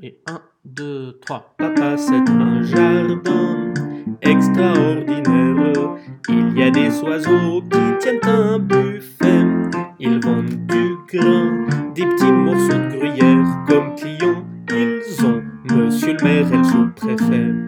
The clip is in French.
Et 1, 2, 3. Papa, c'est un jardin extraordinaire. Il y a des oiseaux qui tiennent un buffet. Ils vendent du grain, des petits morceaux de gruyère comme clients. Ils ont Monsieur le maire et le sous-préfet.